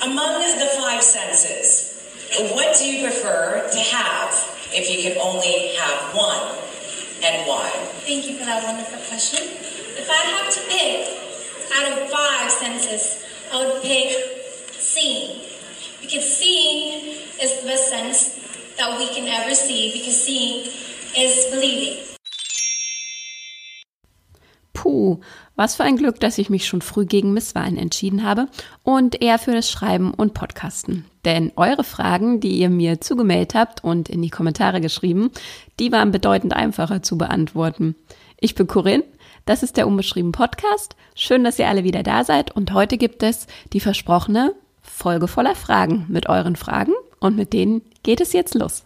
Among the five senses, what do you prefer to have if you could only have one and why? Thank you for that wonderful question. If I have to pick out of five senses, I would pick seeing. Because seeing is the best sense that we can ever see, because seeing is believing. Puh, was für ein Glück, dass ich mich schon früh gegen Misswahlen entschieden habe und eher für das Schreiben und Podcasten. Denn eure Fragen, die ihr mir zugemeldet habt und in die Kommentare geschrieben, die waren bedeutend einfacher zu beantworten. Ich bin Corinne, das ist der Unbeschrieben Podcast. Schön, dass ihr alle wieder da seid und heute gibt es die versprochene Folge voller Fragen mit euren Fragen und mit denen geht es jetzt los.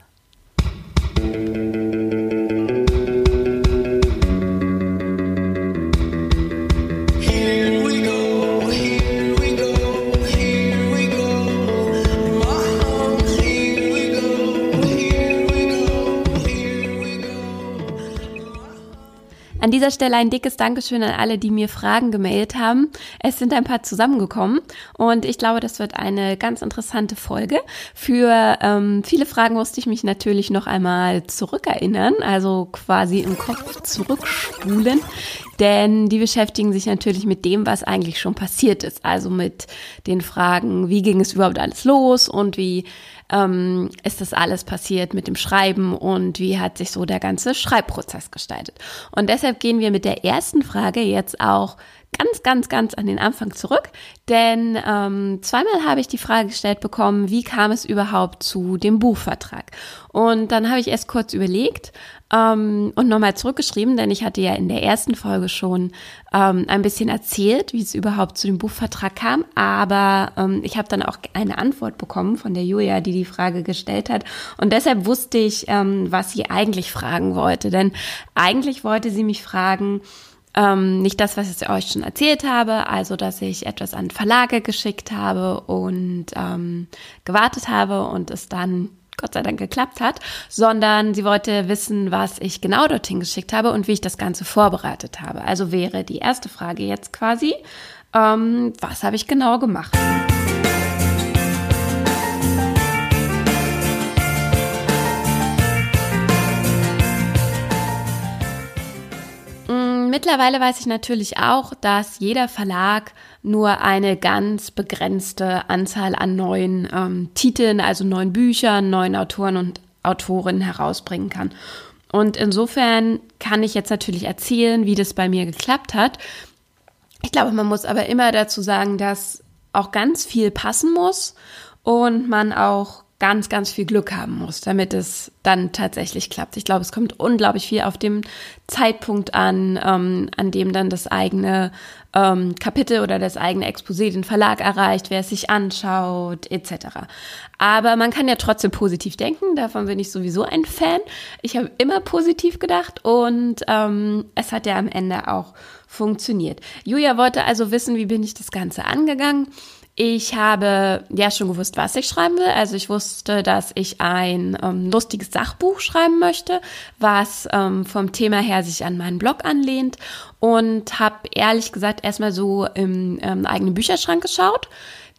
An dieser Stelle ein dickes Dankeschön an alle, die mir Fragen gemeldet haben. Es sind ein paar zusammengekommen und ich glaube, das wird eine ganz interessante Folge. Für ähm, viele Fragen musste ich mich natürlich noch einmal zurückerinnern, also quasi im Kopf zurückspulen, denn die beschäftigen sich natürlich mit dem, was eigentlich schon passiert ist. Also mit den Fragen, wie ging es überhaupt alles los und wie ähm, ist das alles passiert mit dem Schreiben und wie hat sich so der ganze Schreibprozess gestaltet. Und deshalb gehen wir mit der ersten Frage jetzt auch ganz, ganz, ganz an den Anfang zurück, denn ähm, zweimal habe ich die Frage gestellt bekommen, wie kam es überhaupt zu dem Buchvertrag? Und dann habe ich erst kurz überlegt ähm, und nochmal zurückgeschrieben, denn ich hatte ja in der ersten Folge schon ähm, ein bisschen erzählt, wie es überhaupt zu dem Buchvertrag kam, aber ähm, ich habe dann auch eine Antwort bekommen von der Julia, die die Frage gestellt hat. Und deshalb wusste ich, ähm, was sie eigentlich fragen wollte, denn eigentlich wollte sie mich fragen, ähm, nicht das, was ich euch schon erzählt habe, also dass ich etwas an Verlage geschickt habe und ähm, gewartet habe und es dann Gott sei Dank geklappt hat, sondern sie wollte wissen, was ich genau dorthin geschickt habe und wie ich das Ganze vorbereitet habe. Also wäre die erste Frage jetzt quasi, ähm, was habe ich genau gemacht? Mittlerweile weiß ich natürlich auch, dass jeder Verlag nur eine ganz begrenzte Anzahl an neuen ähm, Titeln, also neuen Büchern, neuen Autoren und Autorinnen herausbringen kann. Und insofern kann ich jetzt natürlich erzählen, wie das bei mir geklappt hat. Ich glaube, man muss aber immer dazu sagen, dass auch ganz viel passen muss und man auch ganz, ganz viel Glück haben muss, damit es dann tatsächlich klappt. Ich glaube, es kommt unglaublich viel auf dem Zeitpunkt an, ähm, an dem dann das eigene ähm, Kapitel oder das eigene Exposé den Verlag erreicht, wer es sich anschaut, etc. Aber man kann ja trotzdem positiv denken, davon bin ich sowieso ein Fan. Ich habe immer positiv gedacht und ähm, es hat ja am Ende auch funktioniert. Julia wollte also wissen, wie bin ich das Ganze angegangen. Ich habe ja schon gewusst, was ich schreiben will. Also ich wusste, dass ich ein ähm, lustiges Sachbuch schreiben möchte, was ähm, vom Thema her sich an meinen Blog anlehnt und habe ehrlich gesagt erstmal so im ähm, eigenen Bücherschrank geschaut.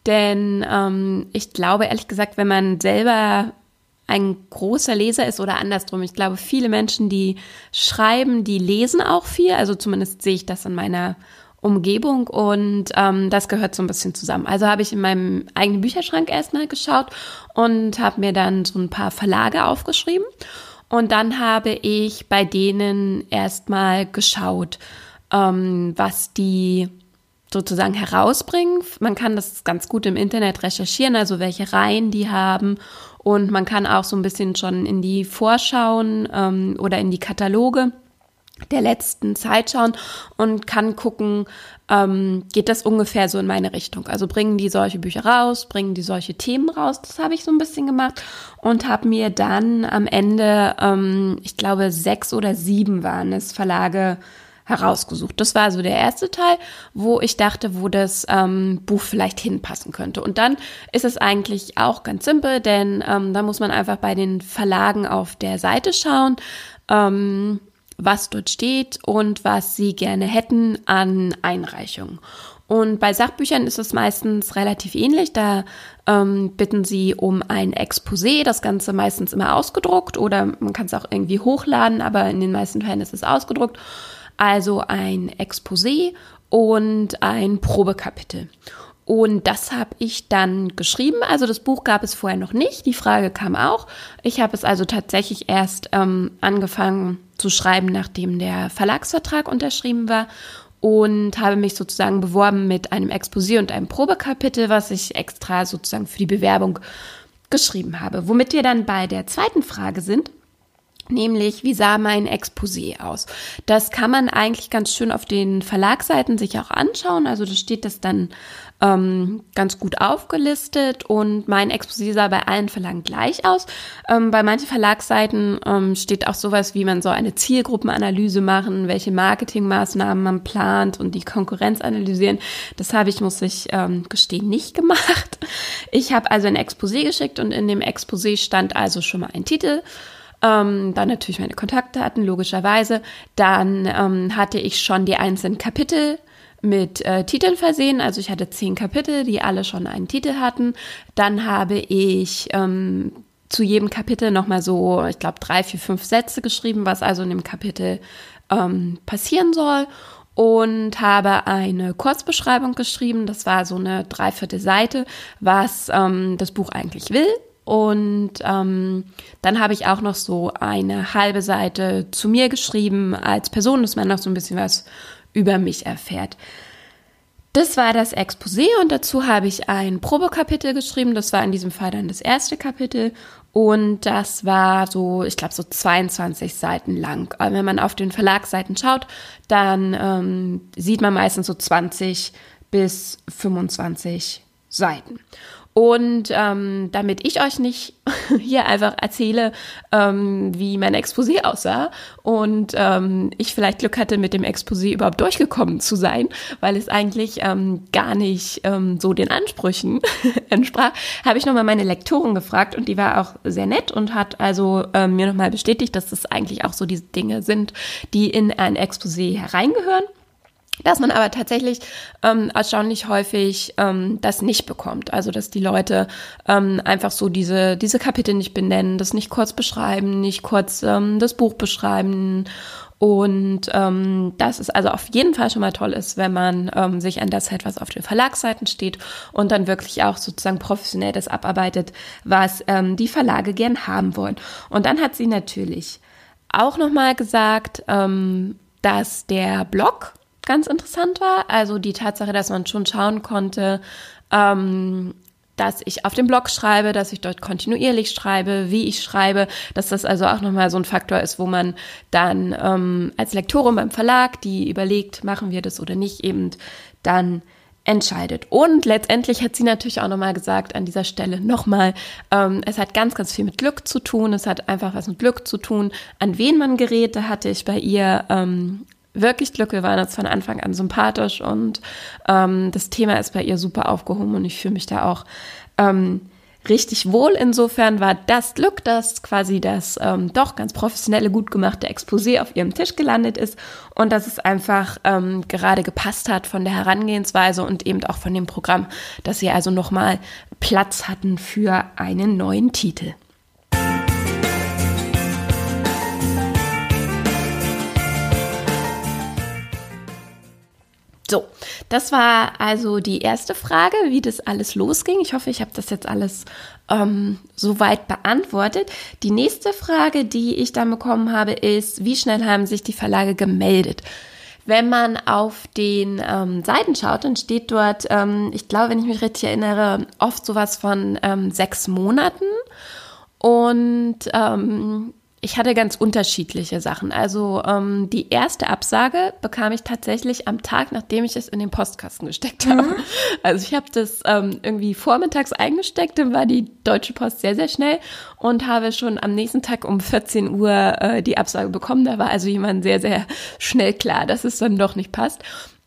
Denn ähm, ich glaube ehrlich gesagt, wenn man selber ein großer Leser ist oder andersrum. Ich glaube, viele Menschen, die schreiben, die lesen auch viel. Also zumindest sehe ich das in meiner Umgebung und ähm, das gehört so ein bisschen zusammen. Also habe ich in meinem eigenen Bücherschrank erstmal geschaut und habe mir dann so ein paar Verlage aufgeschrieben und dann habe ich bei denen erstmal geschaut, ähm, was die sozusagen herausbringen. Man kann das ganz gut im Internet recherchieren, also welche Reihen die haben und man kann auch so ein bisschen schon in die Vorschauen ähm, oder in die Kataloge der letzten Zeit schauen und kann gucken, ähm, geht das ungefähr so in meine Richtung. Also bringen die solche Bücher raus, bringen die solche Themen raus. Das habe ich so ein bisschen gemacht und habe mir dann am Ende, ähm, ich glaube sechs oder sieben waren es, Verlage herausgesucht. Das war so der erste Teil, wo ich dachte, wo das ähm, Buch vielleicht hinpassen könnte. Und dann ist es eigentlich auch ganz simpel, denn ähm, da muss man einfach bei den Verlagen auf der Seite schauen. Ähm, was dort steht und was sie gerne hätten an Einreichungen. Und bei Sachbüchern ist es meistens relativ ähnlich. Da ähm, bitten sie um ein Exposé, das Ganze meistens immer ausgedruckt oder man kann es auch irgendwie hochladen, aber in den meisten Fällen ist es ausgedruckt. Also ein Exposé und ein Probekapitel. Und das habe ich dann geschrieben. Also das Buch gab es vorher noch nicht. Die Frage kam auch. Ich habe es also tatsächlich erst ähm, angefangen zu schreiben, nachdem der Verlagsvertrag unterschrieben war und habe mich sozusagen beworben mit einem Exposé und einem Probekapitel, was ich extra sozusagen für die Bewerbung geschrieben habe. Womit wir dann bei der zweiten Frage sind, nämlich wie sah mein Exposé aus? Das kann man eigentlich ganz schön auf den Verlagsseiten sich auch anschauen. Also da steht das dann ähm, ganz gut aufgelistet und mein Exposé sah bei allen Verlagen gleich aus. Ähm, bei manchen Verlagsseiten ähm, steht auch sowas wie man soll eine Zielgruppenanalyse machen, welche Marketingmaßnahmen man plant und die Konkurrenz analysieren. Das habe ich, muss ich ähm, gestehen, nicht gemacht. Ich habe also ein Exposé geschickt und in dem Exposé stand also schon mal ein Titel. Ähm, dann natürlich meine Kontaktdaten, logischerweise. Dann ähm, hatte ich schon die einzelnen Kapitel mit äh, Titeln versehen. Also ich hatte zehn Kapitel, die alle schon einen Titel hatten. Dann habe ich ähm, zu jedem Kapitel nochmal so, ich glaube, drei, vier, fünf Sätze geschrieben, was also in dem Kapitel ähm, passieren soll. Und habe eine Kurzbeschreibung geschrieben. Das war so eine dreiviertel Seite, was ähm, das Buch eigentlich will. Und ähm, dann habe ich auch noch so eine halbe Seite zu mir geschrieben als Person, dass man noch so ein bisschen was über mich erfährt. Das war das Exposé und dazu habe ich ein Probekapitel geschrieben. Das war in diesem Fall dann das erste Kapitel und das war so, ich glaube, so 22 Seiten lang. Aber wenn man auf den Verlagsseiten schaut, dann ähm, sieht man meistens so 20 bis 25 Seiten. Und ähm, damit ich euch nicht hier einfach erzähle, ähm, wie mein Exposé aussah und ähm, ich vielleicht Glück hatte, mit dem Exposé überhaupt durchgekommen zu sein, weil es eigentlich ähm, gar nicht ähm, so den Ansprüchen entsprach, habe ich nochmal meine Lektorin gefragt und die war auch sehr nett und hat also ähm, mir nochmal bestätigt, dass das eigentlich auch so diese Dinge sind, die in ein Exposé hereingehören dass man aber tatsächlich ähm, erstaunlich häufig ähm, das nicht bekommt. Also dass die Leute ähm, einfach so diese, diese Kapitel nicht benennen, das nicht kurz beschreiben, nicht kurz ähm, das Buch beschreiben. Und ähm, dass es also auf jeden Fall schon mal toll ist, wenn man ähm, sich an das hält, was auf den Verlagsseiten steht und dann wirklich auch sozusagen professionell das abarbeitet, was ähm, die Verlage gern haben wollen. Und dann hat sie natürlich auch nochmal gesagt, ähm, dass der Blog ganz interessant war. Also die Tatsache, dass man schon schauen konnte, ähm, dass ich auf dem Blog schreibe, dass ich dort kontinuierlich schreibe, wie ich schreibe, dass das also auch nochmal so ein Faktor ist, wo man dann ähm, als Lektorin beim Verlag, die überlegt, machen wir das oder nicht, eben dann entscheidet. Und letztendlich hat sie natürlich auch nochmal gesagt an dieser Stelle nochmal, ähm, es hat ganz, ganz viel mit Glück zu tun. Es hat einfach was mit Glück zu tun, an wen man gerät. Da hatte ich bei ihr ähm, wirklich Glück. Wir waren jetzt von Anfang an sympathisch und ähm, das Thema ist bei ihr super aufgehoben und ich fühle mich da auch ähm, richtig wohl. Insofern war das Glück, dass quasi das ähm, doch ganz professionelle, gut gemachte Exposé auf ihrem Tisch gelandet ist und dass es einfach ähm, gerade gepasst hat von der Herangehensweise und eben auch von dem Programm, dass sie also nochmal Platz hatten für einen neuen Titel. So, das war also die erste Frage, wie das alles losging. Ich hoffe, ich habe das jetzt alles ähm, soweit beantwortet. Die nächste Frage, die ich dann bekommen habe, ist, wie schnell haben sich die Verlage gemeldet? Wenn man auf den ähm, Seiten schaut, dann steht dort, ähm, ich glaube, wenn ich mich richtig erinnere, oft sowas von ähm, sechs Monaten. Und ähm, ich hatte ganz unterschiedliche Sachen. Also ähm, die erste Absage bekam ich tatsächlich am Tag, nachdem ich es in den Postkasten gesteckt habe. Mhm. Also ich habe das ähm, irgendwie vormittags eingesteckt, dann war die Deutsche Post sehr, sehr schnell und habe schon am nächsten Tag um 14 Uhr äh, die Absage bekommen. Da war also jemand sehr, sehr schnell klar, dass es dann doch nicht passt.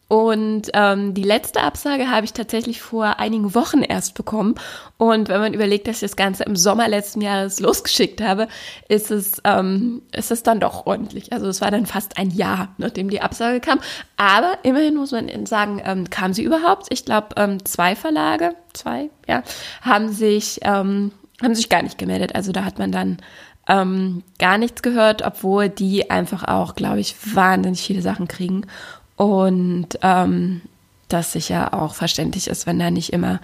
Und ähm, die letzte Absage habe ich tatsächlich vor einigen Wochen erst bekommen. Und wenn man überlegt, dass ich das Ganze im Sommer letzten Jahres losgeschickt habe, ist es, ähm, ist es dann doch ordentlich. Also es war dann fast ein Jahr, nachdem die Absage kam. Aber immerhin muss man sagen, ähm, kam sie überhaupt. Ich glaube, ähm, zwei Verlage, zwei, ja, haben sich, ähm, haben sich gar nicht gemeldet. Also da hat man dann ähm, gar nichts gehört, obwohl die einfach auch, glaube ich, wahnsinnig viele Sachen kriegen. Und ähm, das sicher auch verständlich ist, wenn da nicht immer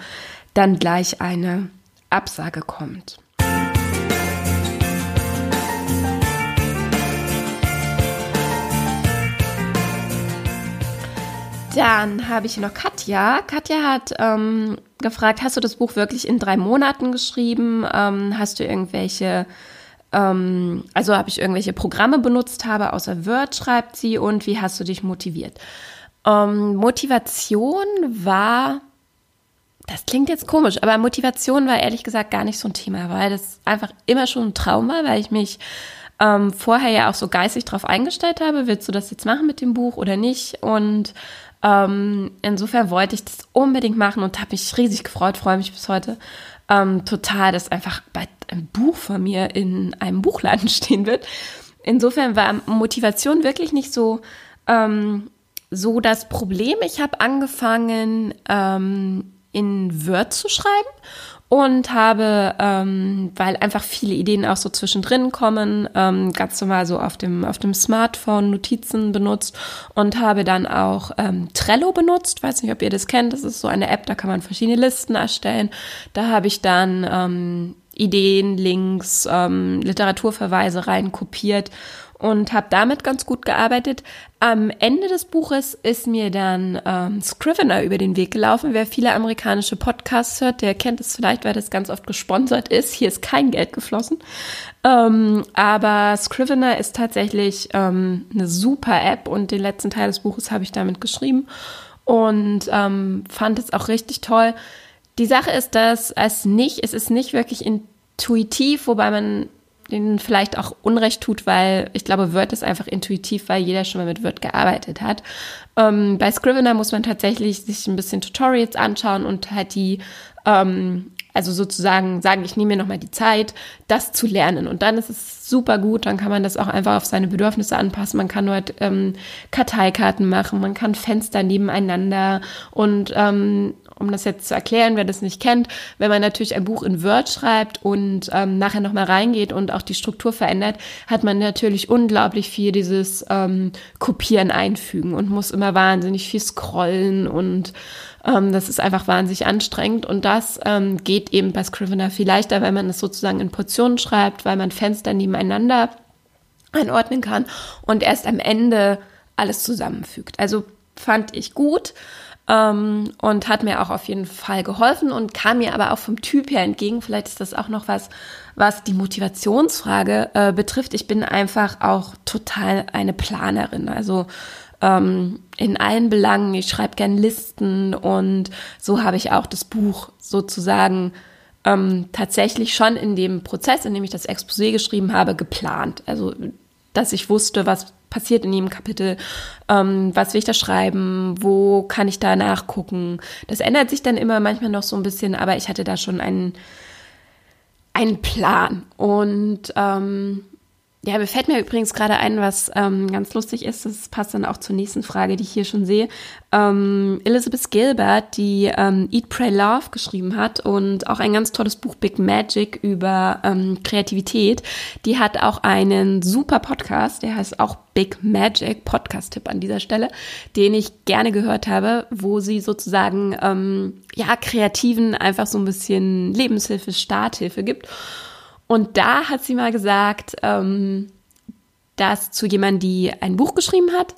dann gleich eine Absage kommt. Dann habe ich noch Katja. Katja hat ähm, gefragt, hast du das Buch wirklich in drei Monaten geschrieben? Ähm, hast du irgendwelche ähm, also habe ich irgendwelche Programme benutzt habe, außer Word schreibt sie und wie hast du dich motiviert? Ähm, Motivation war, das klingt jetzt komisch, aber Motivation war ehrlich gesagt gar nicht so ein Thema, weil das einfach immer schon ein Traum war, weil ich mich ähm, vorher ja auch so geistig drauf eingestellt habe, willst du das jetzt machen mit dem Buch oder nicht? Und ähm, insofern wollte ich das unbedingt machen und habe mich riesig gefreut, freue mich bis heute ähm, total, dass einfach bei ein Buch von mir in einem Buchladen stehen wird. Insofern war Motivation wirklich nicht so, ähm, so das Problem. Ich habe angefangen, ähm, in Word zu schreiben und habe, ähm, weil einfach viele Ideen auch so zwischendrin kommen, ähm, ganz normal so auf dem, auf dem Smartphone Notizen benutzt und habe dann auch ähm, Trello benutzt. Weiß nicht, ob ihr das kennt. Das ist so eine App, da kann man verschiedene Listen erstellen. Da habe ich dann ähm, Ideen, Links, ähm, Literaturverweise rein kopiert und habe damit ganz gut gearbeitet. Am Ende des Buches ist mir dann ähm, Scrivener über den Weg gelaufen. Wer viele amerikanische Podcasts hört, der kennt es vielleicht, weil das ganz oft gesponsert ist. Hier ist kein Geld geflossen. Ähm, aber Scrivener ist tatsächlich ähm, eine super App und den letzten Teil des Buches habe ich damit geschrieben und ähm, fand es auch richtig toll die Sache ist, dass es nicht, es ist nicht wirklich intuitiv, wobei man denen vielleicht auch Unrecht tut, weil ich glaube, Word ist einfach intuitiv, weil jeder schon mal mit Word gearbeitet hat. Ähm, bei Scrivener muss man tatsächlich sich ein bisschen Tutorials anschauen und halt die, ähm, also sozusagen sagen, ich nehme mir nochmal die Zeit, das zu lernen. Und dann ist es super gut, dann kann man das auch einfach auf seine Bedürfnisse anpassen. Man kann dort ähm, Karteikarten machen, man kann Fenster nebeneinander und ähm, um das jetzt zu erklären, wer das nicht kennt, wenn man natürlich ein Buch in Word schreibt und ähm, nachher nochmal reingeht und auch die Struktur verändert, hat man natürlich unglaublich viel dieses ähm, Kopieren einfügen und muss immer wahnsinnig viel scrollen und ähm, das ist einfach wahnsinnig anstrengend und das ähm, geht eben bei Scrivener viel leichter, weil man es sozusagen in Portionen schreibt, weil man Fenster nebeneinander einordnen kann und erst am Ende alles zusammenfügt. Also fand ich gut ähm, und hat mir auch auf jeden Fall geholfen und kam mir aber auch vom Typ her entgegen. Vielleicht ist das auch noch was, was die Motivationsfrage äh, betrifft. Ich bin einfach auch total eine Planerin. Also ähm, in allen Belangen. Ich schreibe gern Listen und so habe ich auch das Buch sozusagen ähm, tatsächlich schon in dem Prozess, in dem ich das Exposé geschrieben habe, geplant. Also dass ich wusste, was passiert in jedem Kapitel, ähm, was will ich da schreiben, wo kann ich da nachgucken. Das ändert sich dann immer manchmal noch so ein bisschen, aber ich hatte da schon einen, einen Plan. Und ähm, ja, mir fällt mir übrigens gerade ein, was ähm, ganz lustig ist. Das passt dann auch zur nächsten Frage, die ich hier schon sehe. Ähm, Elizabeth Gilbert, die ähm, Eat, Pray, Love geschrieben hat und auch ein ganz tolles Buch Big Magic über ähm, Kreativität, die hat auch einen super Podcast, der heißt auch Big Magic, Podcast-Tipp an dieser Stelle, den ich gerne gehört habe, wo sie sozusagen ähm, ja Kreativen einfach so ein bisschen Lebenshilfe, Starthilfe gibt. Und da hat sie mal gesagt, ähm, dass zu jemandem, die ein Buch geschrieben hat,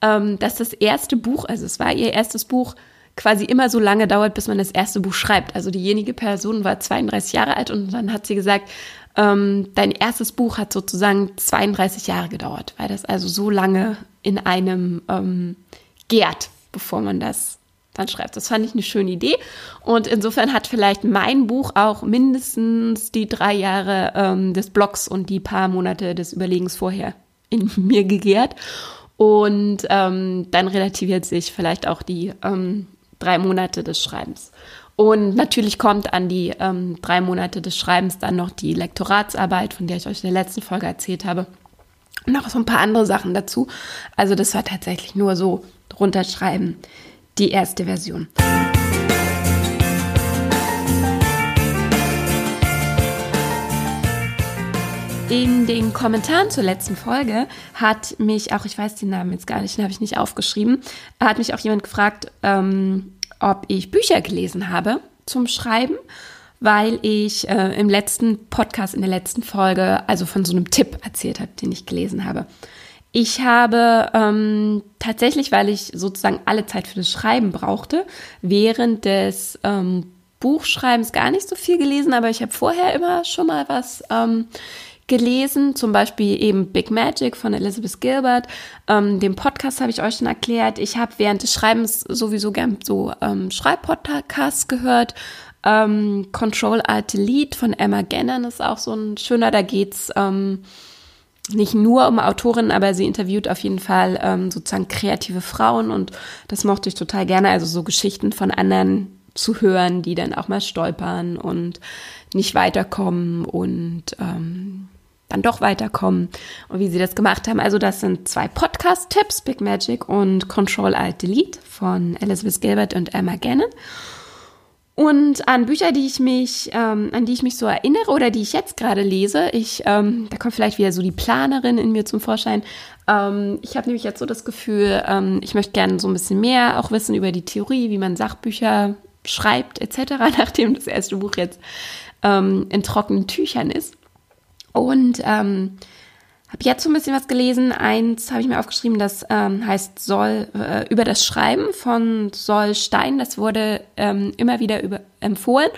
ähm, dass das erste Buch, also es war ihr erstes Buch, quasi immer so lange dauert, bis man das erste Buch schreibt. Also diejenige Person war 32 Jahre alt und dann hat sie gesagt, ähm, dein erstes Buch hat sozusagen 32 Jahre gedauert, weil das also so lange in einem ähm, gärt, bevor man das dann schreibt. Das fand ich eine schöne Idee. Und insofern hat vielleicht mein Buch auch mindestens die drei Jahre ähm, des Blogs und die paar Monate des Überlegens vorher in mir gegärt. Und ähm, dann relativiert sich vielleicht auch die ähm, drei Monate des Schreibens. Und natürlich kommt an die ähm, drei Monate des Schreibens dann noch die Lektoratsarbeit, von der ich euch in der letzten Folge erzählt habe. Und noch so ein paar andere Sachen dazu. Also das war tatsächlich nur so runterschreiben, die erste Version. In den Kommentaren zur letzten Folge hat mich auch, ich weiß den Namen jetzt gar nicht, den habe ich nicht aufgeschrieben, hat mich auch jemand gefragt, ähm, ob ich Bücher gelesen habe zum Schreiben, weil ich äh, im letzten Podcast, in der letzten Folge, also von so einem Tipp erzählt habe, den ich gelesen habe. Ich habe ähm, tatsächlich, weil ich sozusagen alle Zeit für das Schreiben brauchte, während des ähm, Buchschreibens gar nicht so viel gelesen, aber ich habe vorher immer schon mal was ähm, gelesen, zum Beispiel eben Big Magic von Elizabeth Gilbert. Ähm, den Podcast habe ich euch schon erklärt. Ich habe während des Schreibens sowieso gern so ähm, Schreibpodcasts gehört. Ähm, Control Alt Delete von Emma Gannon ist auch so ein schöner. Da geht's ähm, nicht nur um Autorinnen, aber sie interviewt auf jeden Fall ähm, sozusagen kreative Frauen und das mochte ich total gerne. Also so Geschichten von anderen zu hören, die dann auch mal stolpern und nicht weiterkommen und ähm, dann doch weiterkommen und wie sie das gemacht haben. Also das sind zwei Podcast-Tipps, Big Magic und Control Alt Delete von Elizabeth Gilbert und Emma Gannon. Und an Bücher, die ich mich, ähm, an die ich mich so erinnere oder die ich jetzt gerade lese, ich, ähm, da kommt vielleicht wieder so die Planerin in mir zum Vorschein. Ähm, ich habe nämlich jetzt so das Gefühl, ähm, ich möchte gerne so ein bisschen mehr auch wissen über die Theorie, wie man Sachbücher schreibt etc., nachdem das erste Buch jetzt ähm, in trockenen Tüchern ist. Und ähm, habe jetzt so ein bisschen was gelesen. Eins habe ich mir aufgeschrieben, das ähm, heißt Soll äh, über das Schreiben von Sol Stein. Das wurde ähm, immer wieder über, empfohlen.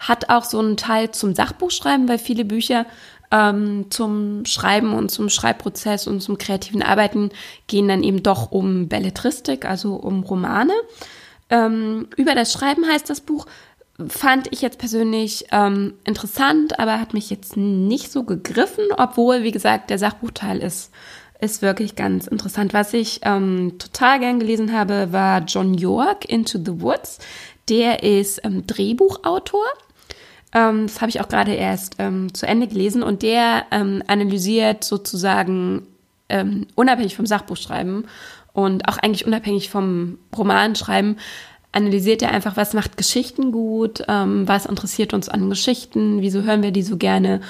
Hat auch so einen Teil zum Sachbuchschreiben, weil viele Bücher ähm, zum Schreiben und zum Schreibprozess und zum kreativen Arbeiten gehen dann eben doch um Belletristik, also um Romane. Ähm, über das Schreiben heißt das Buch fand ich jetzt persönlich ähm, interessant, aber hat mich jetzt nicht so gegriffen, obwohl, wie gesagt, der Sachbuchteil ist, ist wirklich ganz interessant. Was ich ähm, total gern gelesen habe, war John York, Into the Woods. Der ist ähm, Drehbuchautor. Ähm, das habe ich auch gerade erst ähm, zu Ende gelesen und der ähm, analysiert sozusagen unabhängig vom Sachbuchschreiben und auch eigentlich unabhängig vom Romanschreiben, analysiert er einfach, was macht Geschichten gut, ähm, was interessiert uns an Geschichten, wieso hören wir die so gerne.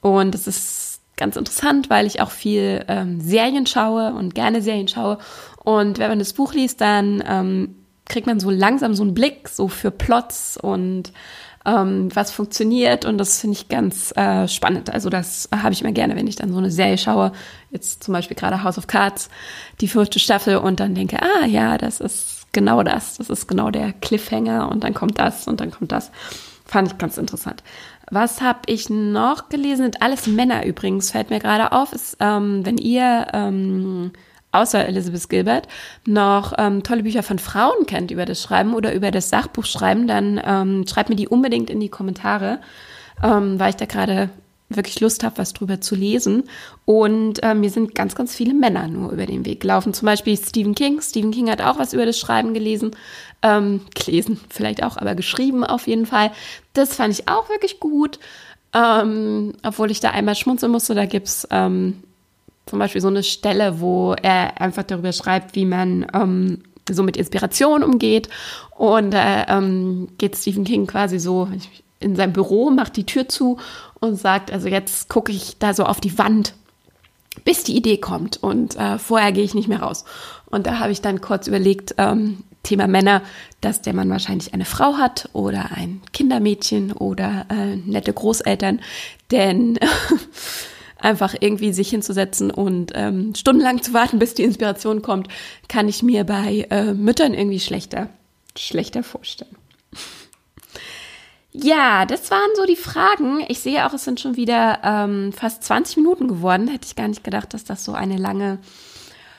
Und das ist ganz interessant, weil ich auch viel ähm, Serien schaue und gerne Serien schaue. Und wenn man das Buch liest, dann ähm, kriegt man so langsam so einen Blick so für Plots und ähm, was funktioniert und das finde ich ganz äh, spannend. Also das habe ich immer gerne, wenn ich dann so eine Serie schaue, jetzt zum Beispiel gerade House of Cards, die fünfte Staffel und dann denke, ah ja, das ist genau das. Das ist genau der Cliffhanger und dann kommt das und dann kommt das. Fand ich ganz interessant. Was habe ich noch gelesen? Sind alles Männer übrigens, fällt mir gerade auf. Ist, ähm, wenn ihr ähm, außer Elizabeth Gilbert noch ähm, tolle Bücher von Frauen kennt über das Schreiben oder über das Sachbuchschreiben, dann ähm, schreibt mir die unbedingt in die Kommentare, ähm, weil ich da gerade wirklich Lust habe, was drüber zu lesen. Und äh, mir sind ganz, ganz viele Männer nur über den Weg gelaufen. Zum Beispiel Stephen King. Stephen King hat auch was über das Schreiben gelesen. Ähm, gelesen vielleicht auch, aber geschrieben auf jeden Fall. Das fand ich auch wirklich gut. Ähm, obwohl ich da einmal schmunzeln musste. Da gibt's ähm, zum Beispiel so eine Stelle, wo er einfach darüber schreibt, wie man ähm, so mit Inspiration umgeht. Und äh, ähm, geht Stephen King quasi so in sein Büro, macht die Tür zu und sagt, also jetzt gucke ich da so auf die Wand, bis die Idee kommt und äh, vorher gehe ich nicht mehr raus. Und da habe ich dann kurz überlegt, ähm, Thema Männer, dass der Mann wahrscheinlich eine Frau hat oder ein Kindermädchen oder äh, nette Großeltern, denn einfach irgendwie sich hinzusetzen und ähm, stundenlang zu warten, bis die Inspiration kommt, kann ich mir bei äh, Müttern irgendwie schlechter, schlechter vorstellen. Ja, das waren so die Fragen. Ich sehe auch, es sind schon wieder ähm, fast 20 Minuten geworden. Hätte ich gar nicht gedacht, dass das so eine lange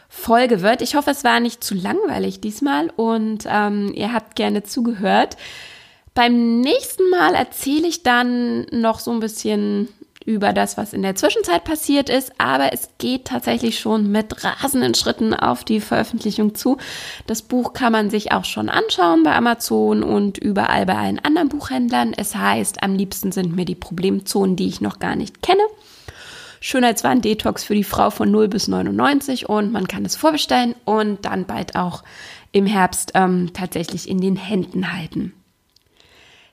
Folge wird. Ich hoffe, es war nicht zu langweilig diesmal und ähm, ihr habt gerne zugehört. Beim nächsten Mal erzähle ich dann noch so ein bisschen über das, was in der Zwischenzeit passiert ist, aber es geht tatsächlich schon mit rasenden Schritten auf die Veröffentlichung zu. Das Buch kann man sich auch schon anschauen bei Amazon und überall bei allen anderen Buchhändlern. Es heißt, am liebsten sind mir die Problemzonen, die ich noch gar nicht kenne. Schönheitswahn-Detox für die Frau von 0 bis 99 und man kann es vorbestellen und dann bald auch im Herbst ähm, tatsächlich in den Händen halten.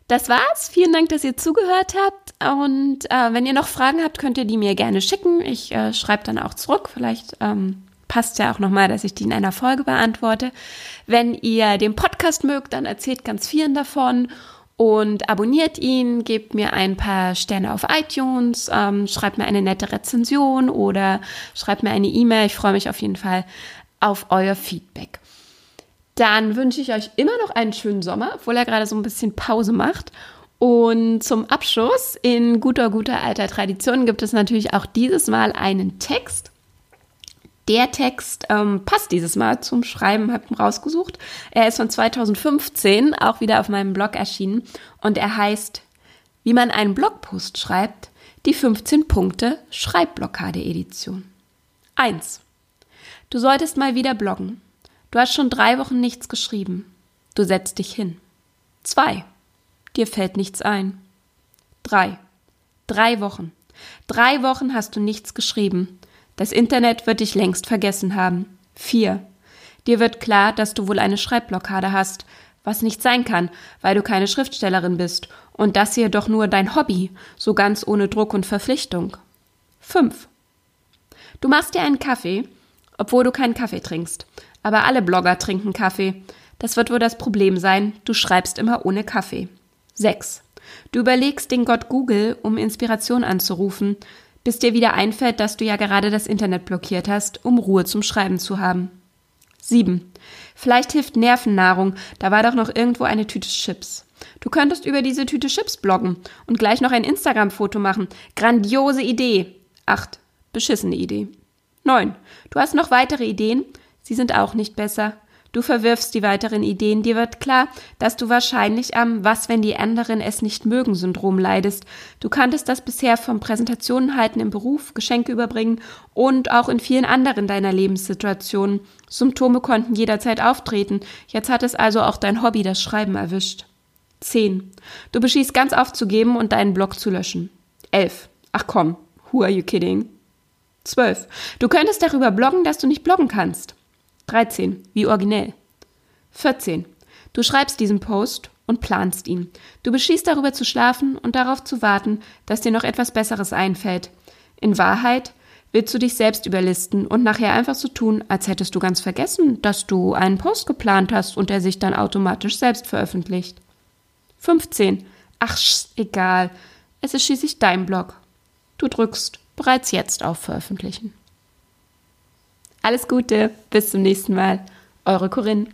Das war's. Vielen Dank, dass ihr zugehört habt. Und äh, wenn ihr noch Fragen habt, könnt ihr die mir gerne schicken. Ich äh, schreibe dann auch zurück. Vielleicht ähm, passt ja auch nochmal, dass ich die in einer Folge beantworte. Wenn ihr den Podcast mögt, dann erzählt ganz vielen davon und abonniert ihn, gebt mir ein paar Sterne auf iTunes, ähm, schreibt mir eine nette Rezension oder schreibt mir eine E-Mail. Ich freue mich auf jeden Fall auf euer Feedback. Dann wünsche ich euch immer noch einen schönen Sommer, obwohl er gerade so ein bisschen Pause macht. Und zum Abschluss in guter, guter alter Tradition gibt es natürlich auch dieses Mal einen Text. Der Text ähm, passt dieses Mal zum Schreiben, habe ihn rausgesucht. Er ist von 2015, auch wieder auf meinem Blog erschienen. Und er heißt, wie man einen Blogpost schreibt, die 15 Punkte Schreibblockade-Edition. 1. Du solltest mal wieder bloggen. Du hast schon drei Wochen nichts geschrieben. Du setzt dich hin. Zwei. Dir fällt nichts ein. Drei. Drei Wochen. Drei Wochen hast du nichts geschrieben. Das Internet wird dich längst vergessen haben. Vier. Dir wird klar, dass du wohl eine Schreibblockade hast, was nicht sein kann, weil du keine Schriftstellerin bist und das hier doch nur dein Hobby, so ganz ohne Druck und Verpflichtung. Fünf. Du machst dir einen Kaffee, obwohl du keinen Kaffee trinkst. Aber alle Blogger trinken Kaffee. Das wird wohl das Problem sein. Du schreibst immer ohne Kaffee. 6. Du überlegst den Gott Google, um Inspiration anzurufen, bis dir wieder einfällt, dass du ja gerade das Internet blockiert hast, um Ruhe zum Schreiben zu haben. 7. Vielleicht hilft Nervennahrung, da war doch noch irgendwo eine Tüte Chips. Du könntest über diese Tüte Chips bloggen und gleich noch ein Instagram-Foto machen. Grandiose Idee. 8. Beschissene Idee. 9. Du hast noch weitere Ideen, Sie sind auch nicht besser. Du verwirfst die weiteren Ideen. Dir wird klar, dass du wahrscheinlich am Was, wenn die anderen es nicht mögen Syndrom leidest. Du kanntest das bisher vom Präsentationen halten im Beruf, Geschenke überbringen und auch in vielen anderen deiner Lebenssituationen. Symptome konnten jederzeit auftreten. Jetzt hat es also auch dein Hobby, das Schreiben, erwischt. 10. Du beschließt ganz aufzugeben und deinen Blog zu löschen. 11. Ach komm, who are you kidding? 12. Du könntest darüber bloggen, dass du nicht bloggen kannst. 13. Wie originell. 14. Du schreibst diesen Post und planst ihn. Du beschließt darüber zu schlafen und darauf zu warten, dass dir noch etwas Besseres einfällt. In Wahrheit willst du dich selbst überlisten und nachher einfach so tun, als hättest du ganz vergessen, dass du einen Post geplant hast und er sich dann automatisch selbst veröffentlicht. 15. Ach, egal. Es ist schließlich dein Blog. Du drückst bereits jetzt auf Veröffentlichen. Alles Gute, bis zum nächsten Mal. Eure Corinne.